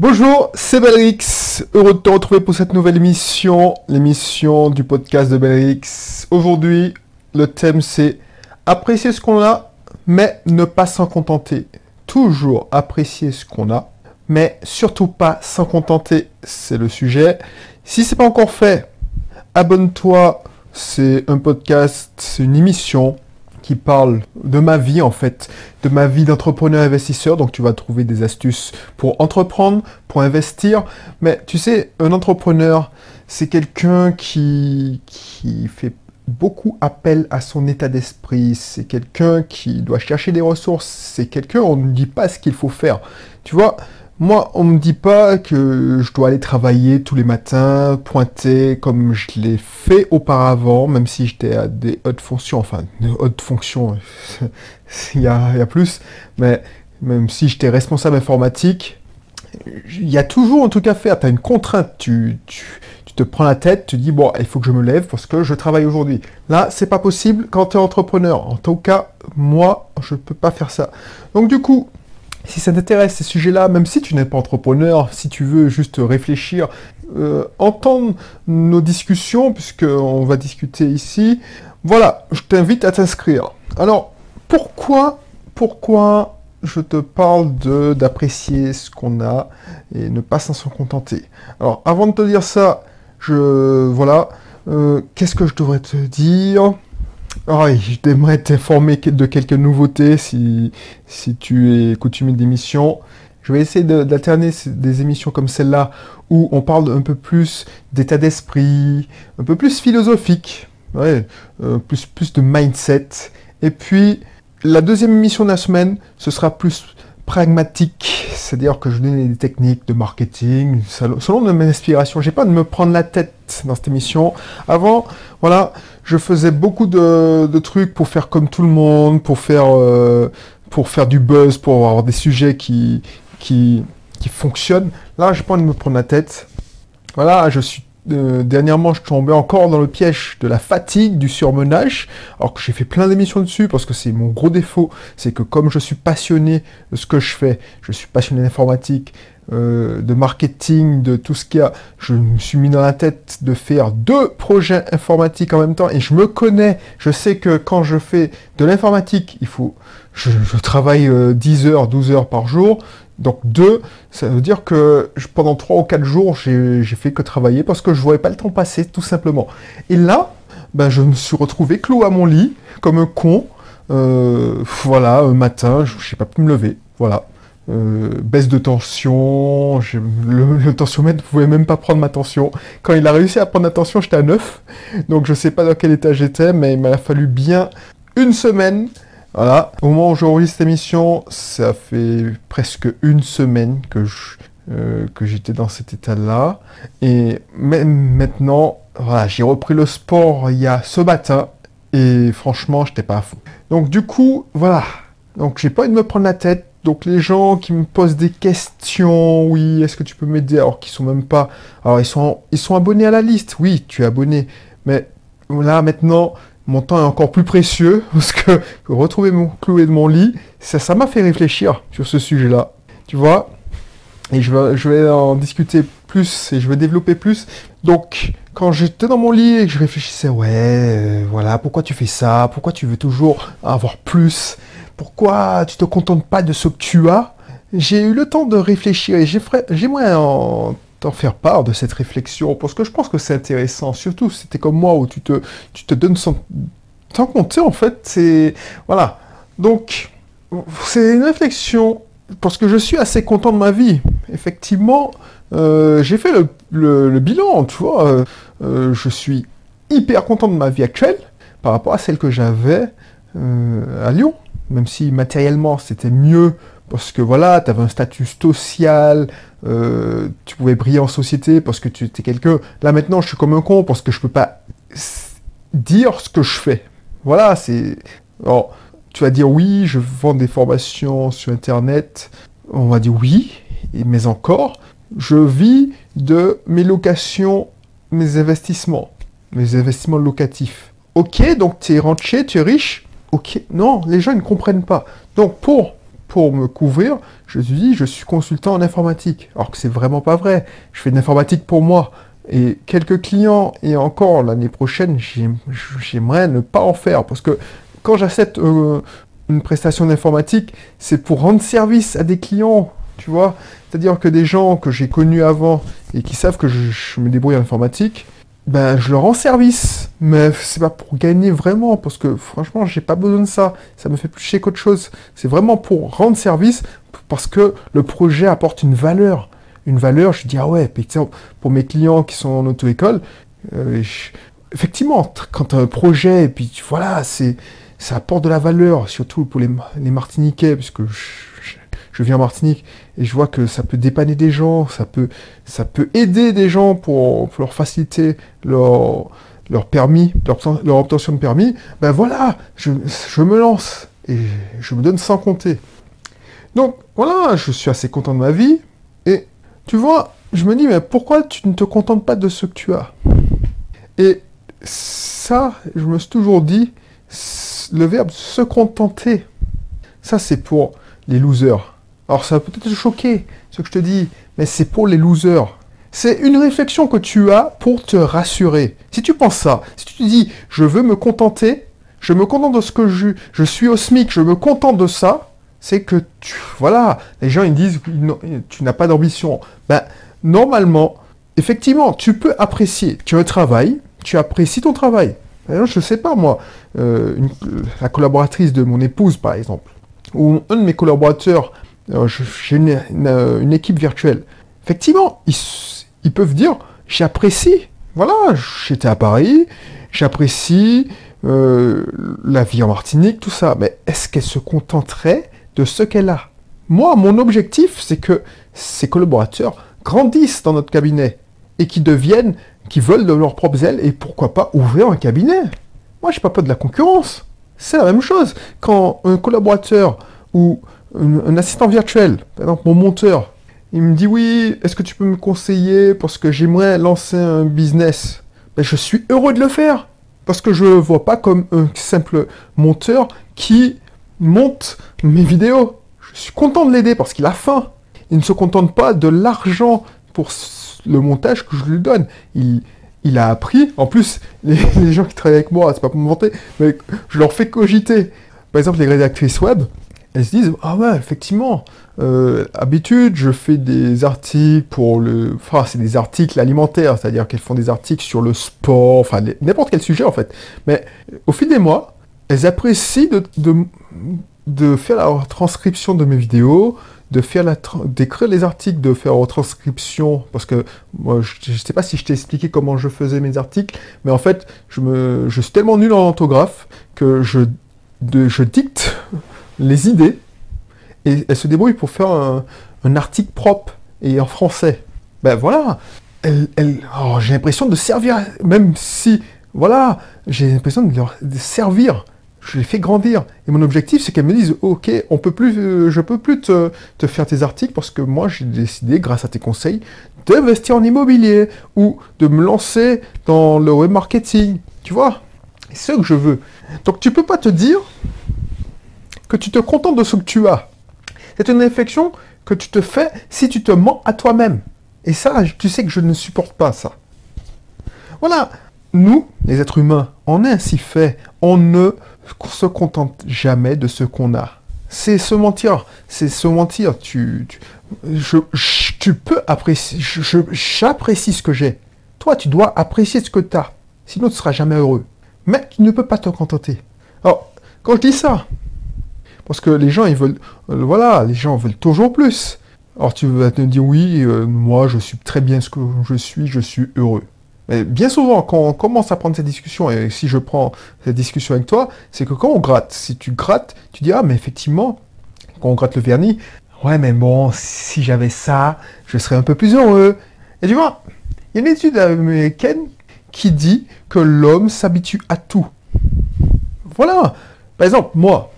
Bonjour, c'est Belrix. Heureux de te retrouver pour cette nouvelle émission, l'émission du podcast de Belrix. Aujourd'hui, le thème c'est apprécier ce qu'on a, mais ne pas s'en contenter. Toujours apprécier ce qu'on a, mais surtout pas s'en contenter. C'est le sujet. Si c'est pas encore fait, abonne-toi. C'est un podcast, c'est une émission qui parle de ma vie en fait, de ma vie d'entrepreneur investisseur. Donc tu vas trouver des astuces pour entreprendre, pour investir. Mais tu sais, un entrepreneur, c'est quelqu'un qui, fait beaucoup appel à son état d'esprit. C'est quelqu'un qui doit chercher des ressources. C'est quelqu'un, on ne dit pas ce qu'il faut faire. Tu vois, moi, on me dit pas que je dois aller travailler tous les matins, pointer comme je l'ai fait auparavant, même si j'étais à des hautes fonctions, enfin, de hautes fonctions, il y a, plus, mais même si j'étais responsable informatique, il y a toujours un truc à faire. Tu as une contrainte, tu, te prends la tête, tu dis, bon, il faut que je me lève parce que je travaille aujourd'hui. Là, c'est pas possible quand tu es entrepreneur. En tout cas, moi, je peux pas faire ça. Donc du coup, si ça t'intéresse ces sujets-là, même si tu n'es pas entrepreneur, si tu veux juste réfléchir, euh, entendre nos discussions, puisqu'on va discuter ici, voilà, je t'invite à t'inscrire. Alors, pourquoi, pourquoi je te parle de d'apprécier ce qu'on a et ne pas s'en contenter? Alors, avant de te dire ça, je voilà, euh, qu'est-ce que je devrais te dire? Ah oui, j'aimerais t'informer de quelques nouveautés si, si tu es coutumier d'émissions. Je vais essayer d'alterner des émissions comme celle-là où on parle un peu plus d'état d'esprit, un peu plus philosophique, ouais, euh, plus, plus de mindset. Et puis, la deuxième émission de la semaine, ce sera plus pragmatique, c'est-à-dire que je donne des techniques de marketing selon mes inspirations. J'ai pas de me prendre la tête dans cette émission. Avant, voilà, je faisais beaucoup de, trucs pour faire comme tout le monde, pour faire euh, pour faire du buzz, pour avoir des sujets qui qui qui fonctionnent. Là, j'ai pas de me prendre la tête. Voilà, je suis euh, dernièrement, je tombais encore dans le piège de la fatigue, du surmenage, alors que j'ai fait plein d'émissions dessus, parce que c'est mon gros défaut, c'est que comme je suis passionné de ce que je fais, je suis passionné d'informatique, euh, de marketing, de tout ce qu'il y a, je me suis mis dans la tête de faire deux projets informatiques en même temps, et je me connais, je sais que quand je fais de l'informatique, il faut, je, travaille 10 euh, heures, 12 heures par jour, donc deux, ça veut dire que pendant trois ou quatre jours, j'ai fait que travailler parce que je ne voyais pas le temps passer, tout simplement. Et là, ben, je me suis retrouvé clos à mon lit, comme un con. Euh, voilà, un matin, je n'ai pas pu me lever. Voilà. Euh, baisse de tension, le, le, tensiomètre ne pouvait même pas prendre ma tension. Quand il a réussi à prendre la tension, j'étais à 9. Donc je sais pas dans quel état j'étais, mais il m'a fallu bien une semaine voilà, au moment où j'enregistre cette émission, ça fait presque une semaine que euh, que j'étais dans cet état-là. Et même maintenant, voilà, j'ai repris le sport il y a ce matin. Et franchement, j'étais pas à fond. Donc du coup, voilà. Donc j'ai pas envie de me prendre la tête. Donc les gens qui me posent des questions, oui, est-ce que tu peux m'aider Alors qu'ils sont même pas... Alors ils sont, ils sont abonnés à la liste, oui, tu es abonné. Mais là maintenant, mon temps est encore plus précieux parce que, retrouver mon cloué de mon lit, ça, m'a fait réfléchir sur ce sujet-là. Tu vois? Et je vais, en discuter plus et je vais développer plus. Donc, quand j'étais dans mon lit et que je réfléchissais, ouais, euh, voilà, pourquoi tu fais ça? Pourquoi tu veux toujours avoir plus? Pourquoi tu te contentes pas de ce que tu as? J'ai eu le temps de réfléchir et j'aimerais en t'en faire part de cette réflexion, parce que je pense que c'est intéressant, surtout si t'es comme moi, où tu te, donnes sans, sans compter, en fait, c'est... Voilà. Donc, c'est une réflexion, parce que je suis assez content de ma vie. Effectivement, euh, j'ai fait le, le, bilan, tu vois, euh, euh, je suis hyper content de ma vie actuelle, par rapport à celle que j'avais à Lyon, même si matériellement c'était mieux parce que voilà, tu avais un statut social, euh, tu pouvais briller en société parce que tu étais quelqu'un. Là maintenant, je suis comme un con parce que je peux pas dire ce que je fais. Voilà, c'est. Alors, tu vas dire oui, je vends des formations sur Internet. On va dire oui, mais encore, je vis de mes locations, mes investissements, mes investissements locatifs. Ok, donc tu es rentier, tu es riche. Ok, non, les gens ne comprennent pas. Donc pour pour me couvrir, je dis je suis consultant en informatique. Alors que c'est vraiment pas vrai. Je fais de l'informatique pour moi. Et quelques clients, et encore l'année prochaine, j'aimerais ne pas en faire. Parce que quand j'accepte euh, une prestation d'informatique, c'est pour rendre service à des clients, tu vois. C'est-à-dire que des gens que j'ai connus avant et qui savent que je, me débrouille en informatique, ben je leur rends service. Mais c'est pas pour gagner vraiment, parce que franchement, j'ai pas besoin de ça. Ça me fait plus chier qu'autre chose. C'est vraiment pour rendre service, parce que le projet apporte une valeur. Une valeur, je dis, ah ouais, pour mes clients qui sont en auto-école, euh, effectivement, quand as un projet, et puis voilà, c'est ça apporte de la valeur, surtout pour les, Martiniquais, puisque je, je, viens en Martinique et je vois que ça peut dépanner des gens, ça peut, aider des gens pour, leur faciliter leur, leur permis, leur, obtention de permis. Ben voilà, je, je me lance et je me donne sans compter. Donc voilà, je suis assez content de ma vie et tu vois, je me dis, mais pourquoi tu ne te contentes pas de ce que tu as? Et ça, je me suis toujours dit, le verbe se contenter, ça c'est pour les losers. Alors ça va peut-être te choquer, ce que je te dis, mais c'est pour les losers. C'est une réflexion que tu as pour te rassurer. Si tu penses ça, si tu te dis je veux me contenter, je me contente de ce que je, je suis au SMIC, je me contente de ça, c'est que voilà, les gens ils disent tu n'as pas d'ambition. Ben, normalement, effectivement, tu peux apprécier. Tu as un travail, tu apprécies ton travail. Je sais pas, moi, euh, la collaboratrice de mon épouse, par exemple, ou un de mes collaborateurs, euh, j'ai une, équipe virtuelle. Effectivement, ils, peuvent dire, j'apprécie, voilà, j'étais à Paris, j'apprécie euh, la vie en Martinique, tout ça. Mais est-ce qu'elle se contenterait de ce qu'elle a? Moi, mon objectif, c'est que ces collaborateurs grandissent dans notre cabinet et qui deviennent qui veulent de leurs propres ailes et pourquoi pas ouvrir un cabinet. Moi, j'ai pas peur de la concurrence. C'est la même chose. Quand un collaborateur ou un, assistant virtuel, par exemple mon monteur, il me dit oui, est-ce que tu peux me conseiller parce que j'aimerais lancer un business? Ben, Je suis heureux de le faire. Parce que je ne vois pas comme un simple monteur qui monte mes vidéos. Je suis content de l'aider parce qu'il a faim. Il ne se contente pas de l'argent pour le montage que je lui donne. Il, il a appris. En plus, les, gens qui travaillent avec moi, c'est pas pour me vanter, mais je leur fais cogiter. Par exemple, les rédactrices web, elles se disent Ah ouais, effectivement, euh, habitude, je fais des articles pour le. Enfin, c'est des articles alimentaires, c'est-à-dire qu'elles font des articles sur le sport, enfin, n'importe quel sujet en fait. Mais au fil des mois, elles apprécient de, de, de faire la transcription de mes vidéos, de faire la d'écrire les articles, de faire retranscription, parce que moi je, sais pas si je t'ai expliqué comment je faisais mes articles, mais en fait je me je suis tellement nul en orthographe que je de, je dicte les idées et elle se débrouille pour faire un, article propre et en français. Ben voilà, elle, oh, j'ai l'impression de servir, même si voilà, j'ai l'impression de, de servir je les fais grandir. Et mon objectif, c'est qu'elles me disent, ok, on peut plus, euh, je peux plus te, faire tes articles parce que moi, j'ai décidé, grâce à tes conseils, d'investir en immobilier ou de me lancer dans le web marketing. Tu vois? C'est ce que je veux. Donc, tu peux pas te dire que tu te contentes de ce que tu as. C'est une réflexion que tu te fais si tu te mens à toi-même. Et ça, tu sais que je ne supporte pas ça. Voilà. Nous, les êtres humains, on est ainsi fait. On ne se contente jamais de ce qu'on a. C'est se mentir. C'est se mentir. Tu, tu, peux apprécier. J'apprécie ce que j'ai. Toi, tu dois apprécier ce que tu as. Sinon, tu ne seras jamais heureux. Mais tu ne peux pas te contenter. Alors, quand je dis ça, parce que les gens, ils veulent. Euh, voilà, les gens veulent toujours plus. Alors, tu vas te dire, oui, euh, moi, je suis très bien ce que je suis, je suis heureux bien souvent, quand on commence à prendre cette discussion, et si je prends cette discussion avec toi, c'est que quand on gratte, si tu grattes, tu dis, ah, mais effectivement, quand on gratte le vernis, ouais, mais bon, si j'avais ça, je serais un peu plus heureux. Et tu vois, il y a une étude américaine qui dit que l'homme s'habitue à tout. Voilà. Par exemple, moi,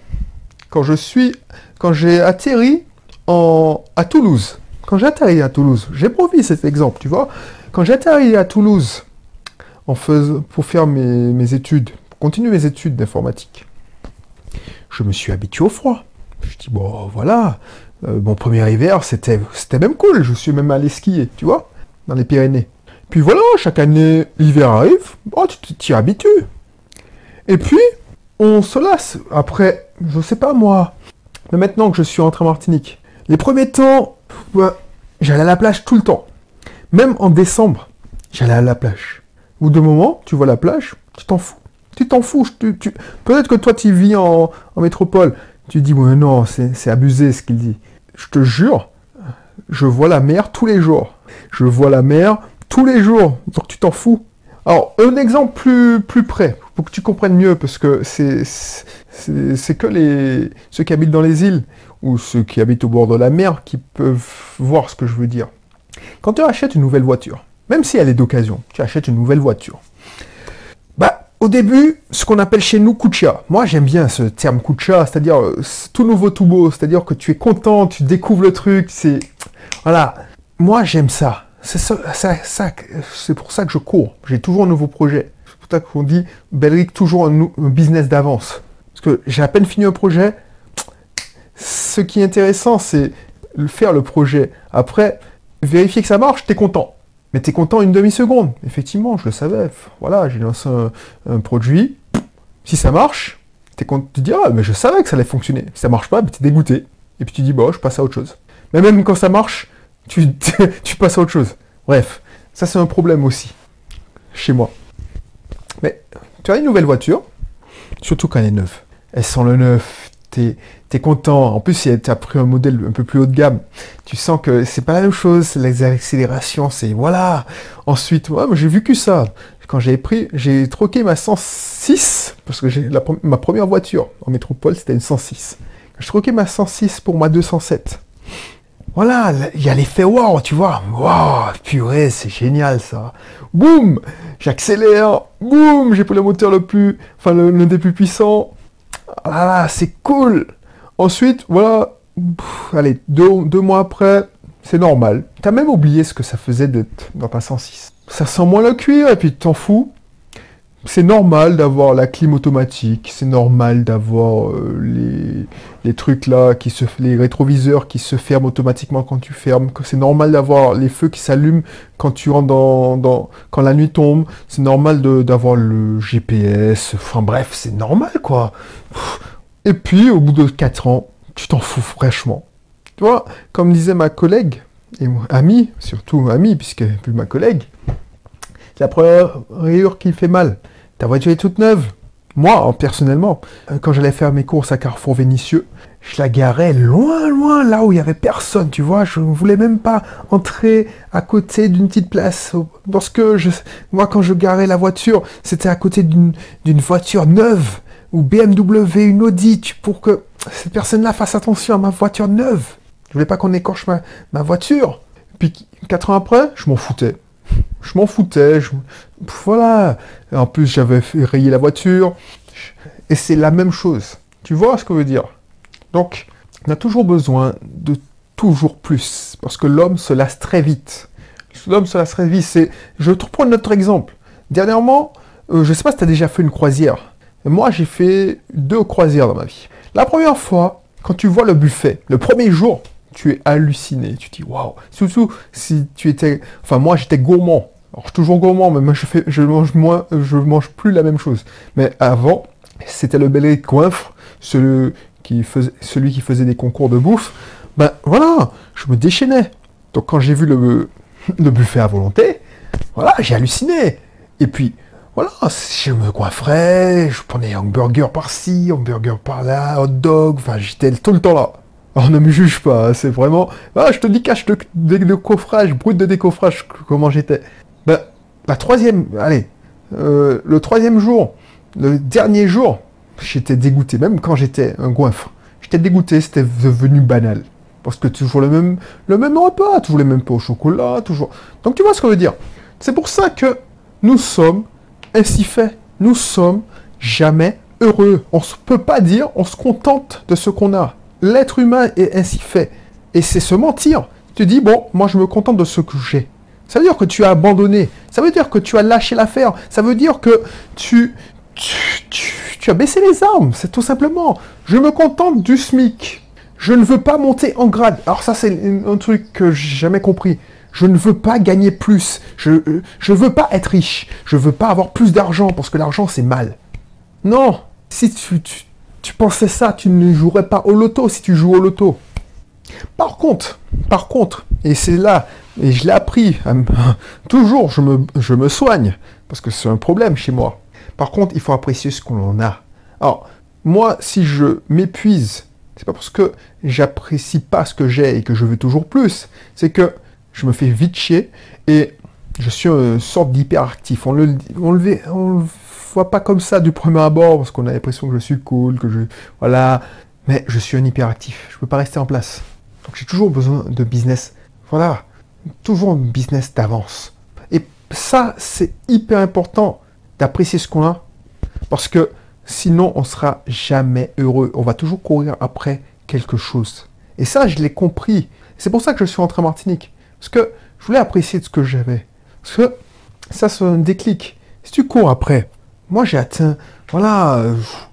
quand je suis, quand j'ai atterri en, à Toulouse, quand j'ai atterri à Toulouse, j'ai profité cet exemple, tu vois, quand arrivé à Toulouse en pour faire mes, études, pour continuer mes études d'informatique, je me suis habitué au froid. Je dis, bon, voilà. Euh, mon premier hiver, c'était, c'était même cool. Je suis même allé skier, tu vois, dans les Pyrénées. Puis voilà, chaque année, l'hiver arrive, tu t'y habitues. Et puis, on se lasse. Après, je sais pas moi. Mais maintenant que je suis rentré en Martinique, les premiers temps, j'allais à la plage tout le temps. Même en décembre, j'allais à la plage. Ou de moment, tu vois la plage, tu t'en fous. Tu t'en fous. Tu, Peut-être que toi, tu vis en, métropole. Tu dis, ouais, non, c'est abusé ce qu'il dit. Je te jure, je vois la mer tous les jours. Je vois la mer tous les jours. Donc tu t'en fous. Alors, un exemple plus, plus près, pour que tu comprennes mieux, parce que c'est, c'est que ceux qui habitent dans les îles ou ceux qui habitent au bord de la mer qui peuvent voir ce que je veux dire. Quand tu achètes une nouvelle voiture, même si elle est d'occasion, tu achètes une nouvelle voiture. Bah, au début, ce qu'on appelle chez nous kucha. Moi, j'aime bien ce terme kucha, c'est-à-dire euh, tout nouveau, tout beau, c'est-à-dire que tu es content, tu découvres le truc, c'est voilà. Moi, j'aime ça. C'est ça, c'est pour ça que je cours. J'ai toujours un nouveau projet. C'est pour ça qu'on dit Belric toujours un, business d'avance. Parce que j'ai à peine fini un projet. Ce qui est intéressant, c'est faire le projet. Après, vérifier que ça marche, t'es content. Mais t'es content une demi-seconde. Effectivement, je le savais. Voilà, j'ai lancé un, produit. Si ça marche, es content, tu te dis, ah, mais je savais que ça allait fonctionner. Si ça marche pas, tu es dégoûté. Et puis tu dis, bon, je passe à autre chose. Mais même quand ça marche, tu, tu passes à autre chose. Bref, ça c'est un problème aussi, chez moi. Mais tu as une nouvelle voiture, surtout quand elle est neuve. Elle sent le neuf, t'es es content. En plus, si tu as pris un modèle un peu plus haut de gamme, tu sens que c'est pas la même chose. Les accélérations, c'est voilà. Ensuite, moi, j'ai vu que ça. Quand j'ai pris, j'ai troqué ma 106, parce que j'ai ma première voiture en métropole, c'était une 106. J'ai troqué ma 106 pour ma 207. Voilà, il y a l'effet wow, tu vois. Wow, purée, c'est génial ça. Boum, j'accélère. Boum, j'ai pris le moteur le plus, enfin le, des plus puissants. Ah, c'est cool. Ensuite, voilà, allez, deux, deux mois après, c'est normal. T'as même oublié ce que ça faisait d'être dans ta 106. Ça sent moins le cuir et puis t'en fous c'est normal d'avoir la clim automatique, c'est normal d'avoir euh, les, les, trucs là, qui se, les rétroviseurs qui se ferment automatiquement quand tu fermes, c'est normal d'avoir les feux qui s'allument quand tu rentres dans, quand la nuit tombe, c'est normal d'avoir le GPS, enfin bref, c'est normal quoi. Et puis au bout de 4 ans, tu t'en fous fraîchement. Tu vois, comme disait ma collègue, et amie, surtout amie, puisqu'elle n'est plus ma collègue, la première rayure qui fait mal. Ta voiture est toute neuve. Moi, personnellement, euh, quand j'allais faire mes courses à Carrefour Vénitieux, je la garais loin, loin, là où il y avait personne, tu vois. Je ne voulais même pas entrer à côté d'une petite place. Parce que moi, quand je garais la voiture, c'était à côté d'une voiture neuve, ou BMW, une Audi, pour que cette personne-là fasse attention à ma voiture neuve. Je voulais pas qu'on écorche ma voiture. Puis, quatre ans après, je m'en foutais je m'en foutais. Voilà. En plus, j'avais rayé la voiture. Et c'est la même chose. Tu vois ce que je veux dire? Donc, on a toujours besoin de toujours plus. Parce que l'homme se lasse très vite. L'homme se lasse très vite. Je te reprends notre exemple. Dernièrement, euh, je ne sais pas si tu as déjà fait une croisière. moi, j'ai fait deux croisières dans ma vie. La première fois, quand tu vois le buffet, le premier jour, tu es halluciné. Tu te dis, waouh. Surtout si tu étais. Enfin, moi, j'étais gourmand. Alors, je suis toujours gourmand, mais moi, je, fais, je mange moins, je mange plus la même chose. Mais avant, c'était le bel coinfre, celui qui, faisait, celui qui faisait des concours de bouffe. Ben voilà, je me déchaînais. Donc, quand j'ai vu le, buffet à volonté, voilà, j'ai halluciné. Et puis, voilà, je me coifferais, je prenais hamburger par-ci, hamburger par-là, hot dog, enfin, j'étais tout le temps là. Alors ne me juge pas, hein, c'est vraiment... Ah, je te dis cache de, de, coffrage, brut de décoffrage, comment j'étais. La troisième... Allez, euh, le troisième jour, le dernier jour, j'étais dégoûté, même quand j'étais un goinfre. J'étais dégoûté, c'était devenu banal. Parce que toujours le même, le même repas, toujours les mêmes pains au chocolat, toujours... Donc tu vois ce que je veux dire? C'est pour ça que nous sommes ainsi faits. Nous sommes jamais heureux. On ne peut pas dire on se contente de ce qu'on a l'être humain est ainsi fait. Et c'est se mentir. Tu dis, bon, moi je me contente de ce que j'ai. Ça veut dire que tu as abandonné. Ça veut dire que tu as lâché l'affaire. Ça veut dire que tu, tu, as baissé les armes. C'est tout simplement. Je me contente du SMIC. Je ne veux pas monter en grade. Alors ça, c'est un truc que j'ai jamais compris. Je ne veux pas gagner plus. Je ne veux pas être riche. Je veux pas avoir plus d'argent parce que l'argent, c'est mal. Non. Si tu, tu, pensais ça, tu ne jouerais pas au loto si tu joues au loto. Par contre, par contre, et c'est là, et je l'ai appris, toujours je me, je me soigne, parce que c'est un problème chez moi. Par contre, il faut apprécier ce qu'on a. Alors, moi, si je m'épuise, c'est pas parce que j'apprécie pas ce que j'ai et que je veux toujours plus, c'est que je me fais vite chier et je suis une sorte d'hyperactif. On le, on le, on voit pas comme ça du premier abord parce qu'on a l'impression que je suis cool, que je, voilà. Mais je suis un hyperactif. Je peux pas rester en place. Donc j'ai toujours besoin de business. Voilà. Toujours un business d'avance. Et ça, c'est hyper important d'apprécier ce qu'on a. Parce que sinon, on sera jamais heureux. On va toujours courir après quelque chose. Et ça, je l'ai compris. C'est pour ça que je suis rentré en Martinique. Parce que je voulais apprécier ce que j'avais. Parce que ça, c'est un déclic. Si tu cours après, moi j'ai atteint, voilà,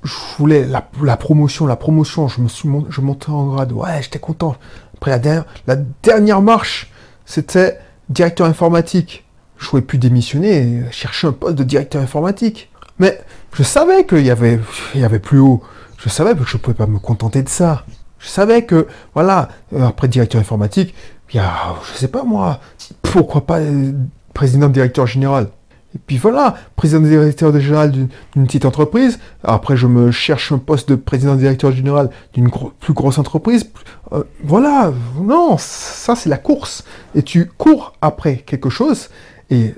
je, voulais la, promotion, la promotion, je me suis je montais en grade, ouais, j'étais content. Après la dernière, la dernière marche, c'était directeur informatique. Je pouvais plus démissionner et chercher un poste de directeur informatique. Mais je savais qu'il y avait, il y avait plus haut. Je savais que je ne pouvais pas me contenter de ça. Je savais que, voilà, après directeur informatique, il y a, je sais pas moi, pourquoi pas euh, président directeur général. Et puis voilà, président directeur général d'une petite entreprise. Après, je me cherche un poste de président directeur général d'une plus grosse entreprise. Euh, voilà, non, ça c'est la course. Et tu cours après quelque chose. Et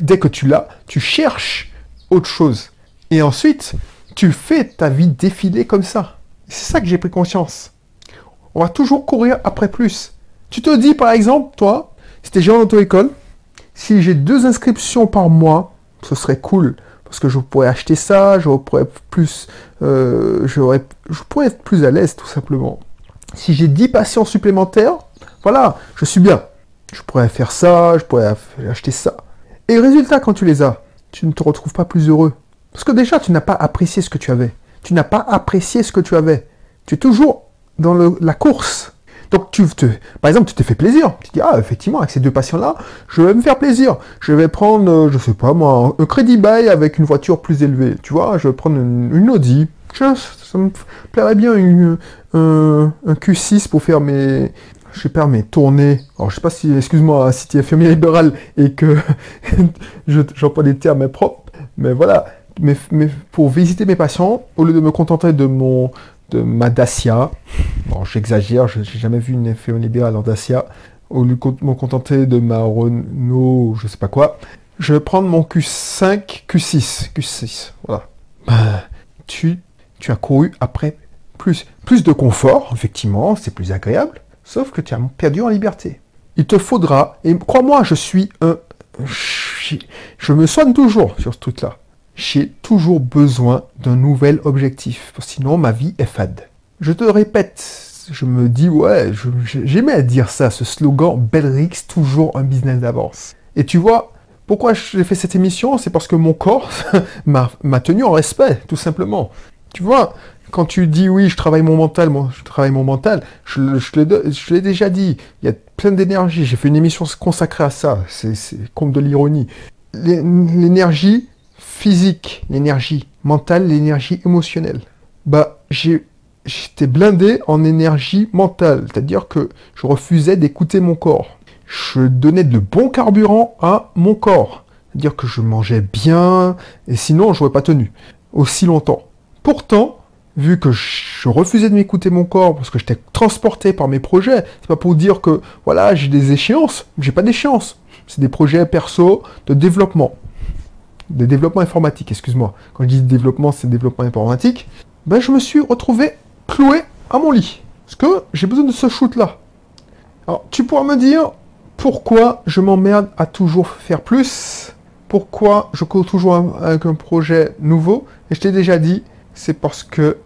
dès que tu l'as, tu cherches autre chose. Et ensuite, tu fais ta vie défiler comme ça. C'est ça que j'ai pris conscience. On va toujours courir après plus. Tu te dis, par exemple, toi, si tu es gérant d'auto-école, si j'ai deux inscriptions par mois, ce serait cool. Parce que je pourrais acheter ça, je pourrais, plus, euh, je pourrais être plus à l'aise, tout simplement. Si j'ai 10 patients supplémentaires, voilà, je suis bien. Je pourrais faire ça, je pourrais acheter ça. Et résultat, quand tu les as, tu ne te retrouves pas plus heureux. Parce que déjà, tu n'as pas apprécié ce que tu avais. Tu n'as pas apprécié ce que tu avais. Tu es toujours dans la course. Donc, tu te, par exemple, tu te fais plaisir. Tu dis, ah, effectivement, avec ces deux patients-là, je vais me faire plaisir. Je vais prendre, euh, je sais pas moi, un crédit bail avec une voiture plus élevée. Tu vois, je vais prendre une, Audi. ça me plairait bien un, Q6 pour faire mes, je sais pas, mes tournées. Alors, je sais pas si, excuse-moi, si tu es fermier libéral et que j'emploie des termes propres. Mais voilà. Mais, mais, pour visiter mes patients, au lieu de me contenter de mon, ma Dacia. Bon, j'exagère, je n'ai jamais vu une libérale en Dacia. Au lieu de me contenter de ma Renault, je sais pas quoi, je vais prendre mon Q5, Q6, Q6, voilà. Ben, tu, tu as couru après plus, plus de confort, effectivement, c'est plus agréable, sauf que tu as perdu en liberté. Il te faudra, et crois-moi, je suis un... Je me soigne toujours sur ce truc-là j'ai toujours besoin d'un nouvel objectif, sinon ma vie est fade. Je te répète, je me dis, ouais, j'aimais dire ça, ce slogan Belrix, toujours un business d'avance. Et tu vois, pourquoi j'ai fait cette émission? C'est parce que mon corps m'a tenu en respect, tout simplement. Tu vois, quand tu dis oui, je travaille mon mental, je travaille mon mental, je, je l'ai déjà dit, il y a plein d'énergie. J'ai fait une émission consacrée à ça, c'est comme de l'ironie. L'énergie, physique, l'énergie mentale, l'énergie émotionnelle. Bah, j'étais blindé en énergie mentale, c'est-à-dire que je refusais d'écouter mon corps. Je donnais de bon carburant à mon corps, c'est-à-dire que je mangeais bien, et sinon je n'aurais pas tenu aussi longtemps. Pourtant, vu que je refusais de m'écouter mon corps parce que j'étais transporté par mes projets, c'est pas pour dire que voilà, j'ai des échéances, j'ai pas d'échéances. C'est des projets perso de développement de développement informatique, excuse-moi. Quand je dis développement, c'est développement informatique. Ben, je me suis retrouvé cloué à mon lit. Parce que j'ai besoin de ce shoot-là. Alors, tu pourras me dire pourquoi je m'emmerde à toujours faire plus Pourquoi je cours toujours avec un projet nouveau Et je t'ai déjà dit, c'est parce que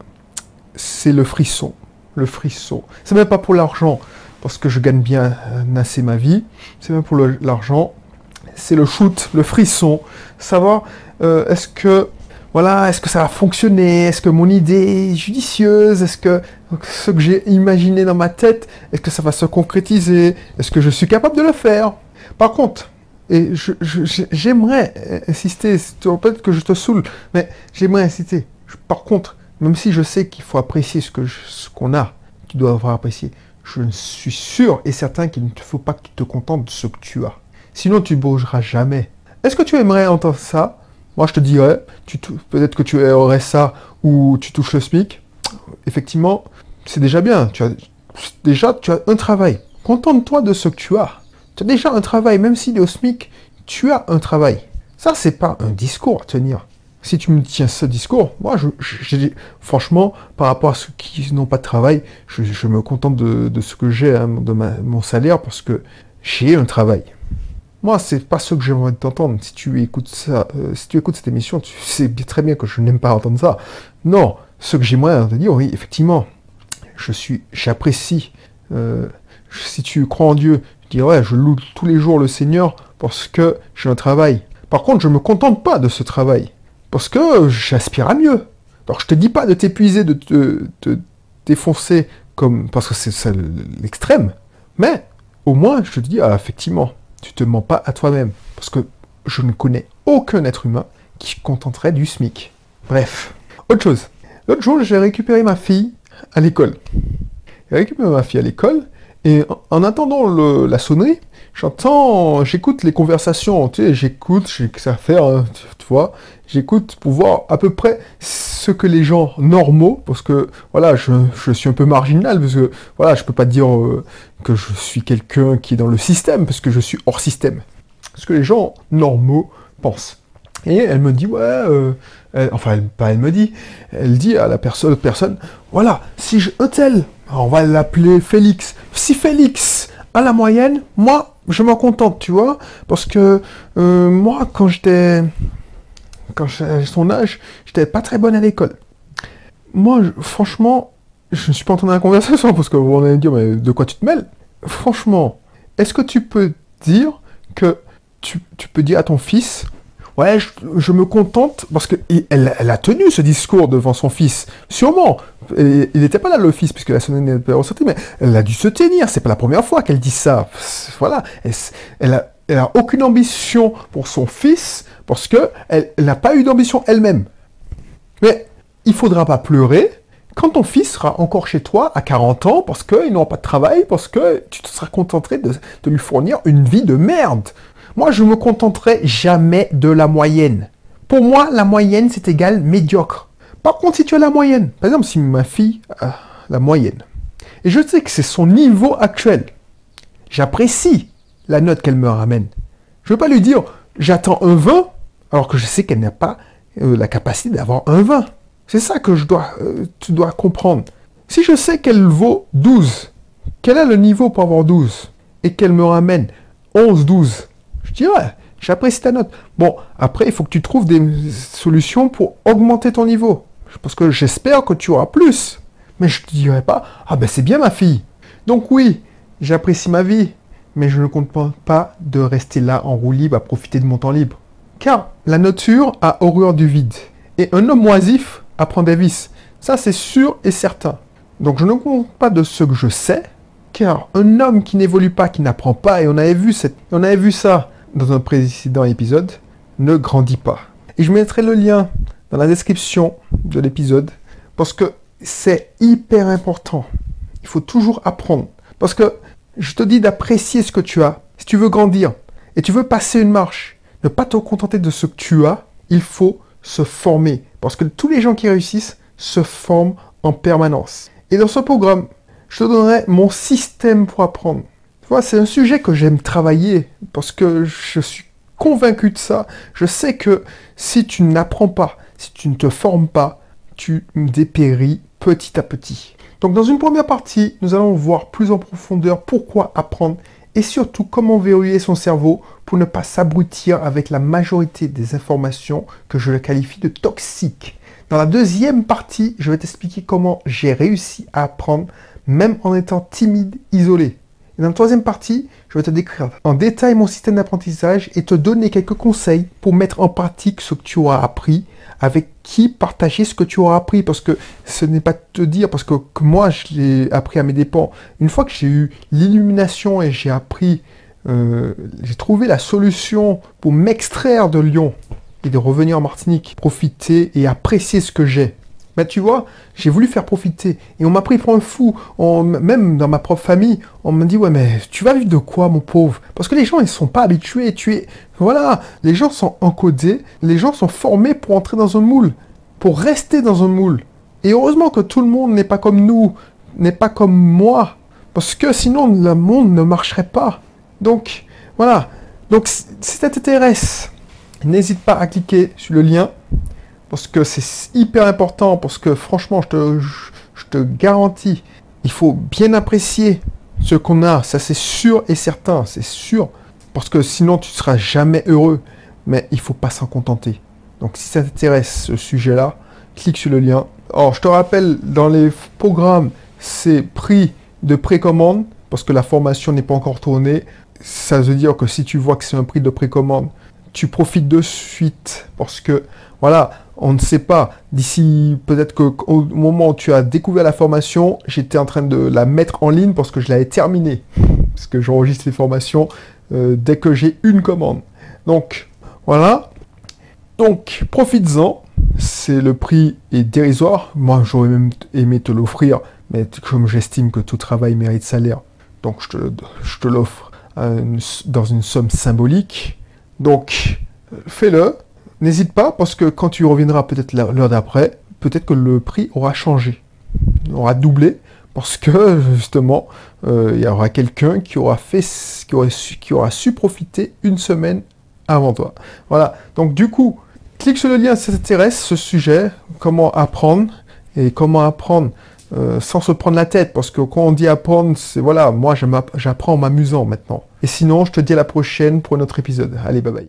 c'est le frisson. Le frisson. C'est même pas pour l'argent, parce que je gagne bien assez ma vie. C'est même pour l'argent c'est le shoot, le frisson, savoir euh, est-ce que voilà, est-ce que ça va fonctionner Est-ce que mon idée est judicieuse? Est-ce que ce que j'ai imaginé dans ma tête, est-ce que ça va se concrétiser? Est-ce que je suis capable de le faire? Par contre, et j'aimerais insister, peut-être que je te saoule, mais j'aimerais insister. Par contre, même si je sais qu'il faut apprécier ce qu'on a, tu dois avoir apprécié, je suis sûr et certain qu'il ne faut pas que tu te contentes de ce que tu as. Sinon, tu bougeras jamais. Est-ce que tu aimerais entendre ça? Moi, je te dirais, peut-être que tu aurais ça ou tu touches le SMIC. Effectivement, c'est déjà bien. Déjà, tu as un travail. Contente-toi de ce que tu as. Tu as déjà un travail, même s'il est au SMIC, tu as un travail. Ça, c'est pas un discours à tenir. Si tu me tiens ce discours, moi, je, franchement, par rapport à ceux qui n'ont pas de travail, je, me contente de, ce que j'ai, hein, de mon salaire, parce que j'ai un travail. Moi, c'est pas ce que j'aimerais t'entendre. Si tu écoutes ça, euh, si tu écoutes cette émission, tu sais très bien que je n'aime pas entendre ça. Non, ce que j'aimerais te dire, oui, effectivement, je suis, j'apprécie. Euh, si tu crois en Dieu, je dis ouais, je loue tous les jours le Seigneur parce que j'ai un travail. Par contre, je me contente pas de ce travail parce que j'aspire à mieux. Alors, je te dis pas de t'épuiser, de te, défoncer comme parce que c'est l'extrême, mais au moins, je te dis ah, effectivement, tu te mens pas à toi-même parce que je ne connais aucun être humain qui contenterait du SMIC. Bref, autre chose. L'autre jour, j'ai récupéré ma fille à l'école. J'ai récupéré ma fille à l'école et en attendant la sonnerie, j'entends, j'écoute les conversations, tu sais, j'écoute, j'ai que ça faire, hein, tu, vois, j'écoute pour voir à peu près ce que les gens normaux, parce que voilà, je, suis un peu marginal, parce que voilà, je peux pas dire euh, que je suis quelqu'un qui est dans le système, parce que je suis hors système. Ce que les gens normaux pensent. Et elle me dit, ouais, euh, enfin, elle, pas elle me dit, elle dit à la personne, personne, voilà, si je, un tel, on va l'appeler Félix. Si Félix a la moyenne, moi, je m'en contente, tu vois, parce que euh, moi, quand j'étais, quand son âge, j'étais pas très bonne à l'école. Moi, franchement, je ne suis pas en train de la conversation parce que vous allez me dire, mais de quoi tu te mêles? Franchement, est-ce que tu peux dire que tu peux dire à ton fils, ouais, je, me contente, parce qu'elle elle a tenu ce discours devant son fils, sûrement. il n'était pas là le fils, puisque la sonnette n'est pas ressortie, mais elle a dû se tenir, c'est pas la première fois qu'elle dit ça. Voilà, elle, a, elle a aucune ambition pour son fils, parce qu'elle n'a pas eu d'ambition elle-même. Mais il faudra pas pleurer quand ton fils sera encore chez toi à 40 ans parce qu'il n'aura pas de travail, parce que tu te seras contenté de, lui fournir une vie de merde. Moi, je me contenterai jamais de la moyenne. Pour moi, la moyenne, c'est égal médiocre. Par contre, si tu as la moyenne, par exemple, si ma fille a la moyenne, et je sais que c'est son niveau actuel, j'apprécie la note qu'elle me ramène. Je ne veux pas lui dire, j'attends un 20, alors que je sais qu'elle n'a pas euh, la capacité d'avoir un 20. C'est ça que je dois, euh, tu dois comprendre. Si je sais qu'elle vaut 12, quel est le niveau pour avoir 12 Et qu'elle me ramène 11, 12, je ouais, j'apprécie ta note. Bon, après, il faut que tu trouves des solutions pour augmenter ton niveau. Parce que j'espère que tu auras plus. Mais je ne te dirai pas, ah ben c'est bien ma fille. Donc oui, j'apprécie ma vie, mais je ne compte pas de rester là en roue libre à profiter de mon temps libre. Car la nature a horreur du vide. Et un homme oisif apprend des vices. Ça, c'est sûr et certain. Donc je ne compte pas de ce que je sais, car un homme qui n'évolue pas, qui n'apprend pas, et on avait vu, cette, on avait vu ça dans un précédent épisode, ne grandit pas. Et je mettrai le lien dans la description de l'épisode parce que c'est hyper important. Il faut toujours apprendre. Parce que je te dis d'apprécier ce que tu as. Si tu veux grandir et tu veux passer une marche, ne pas te contenter de ce que tu as, il faut se former. Parce que tous les gens qui réussissent se forment en permanence. Et dans ce programme, je te donnerai mon système pour apprendre c'est un sujet que j'aime travailler parce que je suis convaincu de ça. Je sais que si tu n'apprends pas, si tu ne te formes pas, tu dépéris petit à petit. Donc dans une première partie, nous allons voir plus en profondeur pourquoi apprendre et surtout comment verrouiller son cerveau pour ne pas s'abrutir avec la majorité des informations que je qualifie de toxiques. Dans la deuxième partie, je vais t'expliquer comment j'ai réussi à apprendre même en étant timide, isolé. Et dans la troisième partie, je vais te décrire en détail mon système d'apprentissage et te donner quelques conseils pour mettre en pratique ce que tu auras appris, avec qui partager ce que tu auras appris, parce que ce n'est pas te dire, parce que, moi, je l'ai appris à mes dépens. Une fois que j'ai eu l'illumination et j'ai appris, euh, j'ai trouvé la solution pour m'extraire de Lyon et de revenir en Martinique, profiter et apprécier ce que j'ai. Mais tu vois, j'ai voulu faire profiter. Et on m'a pris pour un fou. même dans ma propre famille, on me dit, ouais, mais tu vas vivre de quoi, mon pauvre? Parce que les gens, ils sont pas habitués. Tu es... Voilà, les gens sont encodés. Les gens sont formés pour entrer dans un moule. Pour rester dans un moule. Et heureusement que tout le monde n'est pas comme nous. N'est pas comme moi. Parce que sinon, le monde ne marcherait pas. Donc, voilà. Donc, si ça t'intéresse, n'hésite pas à cliquer sur le lien parce que c'est hyper important, parce que franchement, je te, je, te garantis, il faut bien apprécier ce qu'on a, ça c'est sûr et certain, c'est sûr, parce que sinon tu ne seras jamais heureux, mais il faut pas s'en contenter. Donc si ça t'intéresse ce sujet-là, clique sur le lien. Alors je te rappelle, dans les programmes, c'est prix de précommande, parce que la formation n'est pas encore tournée. Ça veut dire que si tu vois que c'est un prix de précommande, tu profites de suite, parce que voilà, on ne sait pas. D'ici, peut-être qu'au moment où tu as découvert la formation, j'étais en train de la mettre en ligne parce que je l'avais terminée. Parce que j'enregistre les formations euh, dès que j'ai une commande. Donc, voilà. Donc, profites-en. C'est le prix est dérisoire. Moi, j'aurais même aimé te l'offrir, mais comme j'estime que tout travail mérite salaire, donc je te, je te l'offre dans une somme symbolique. Donc, fais-le. N'hésite pas parce que quand tu reviendras peut-être l'heure d'après, peut-être que le prix aura changé, aura doublé parce que justement euh, il y aura quelqu'un qui aura fait, qui aura, su, qui aura su profiter une semaine avant toi. Voilà. Donc du coup, clique sur le lien si ça t'intéresse ce sujet, comment apprendre et comment apprendre euh, sans se prendre la tête, parce que quand on dit apprendre, c'est voilà, moi j'apprends en m'amusant maintenant. Et sinon, je te dis à la prochaine pour un autre épisode. Allez, bye bye.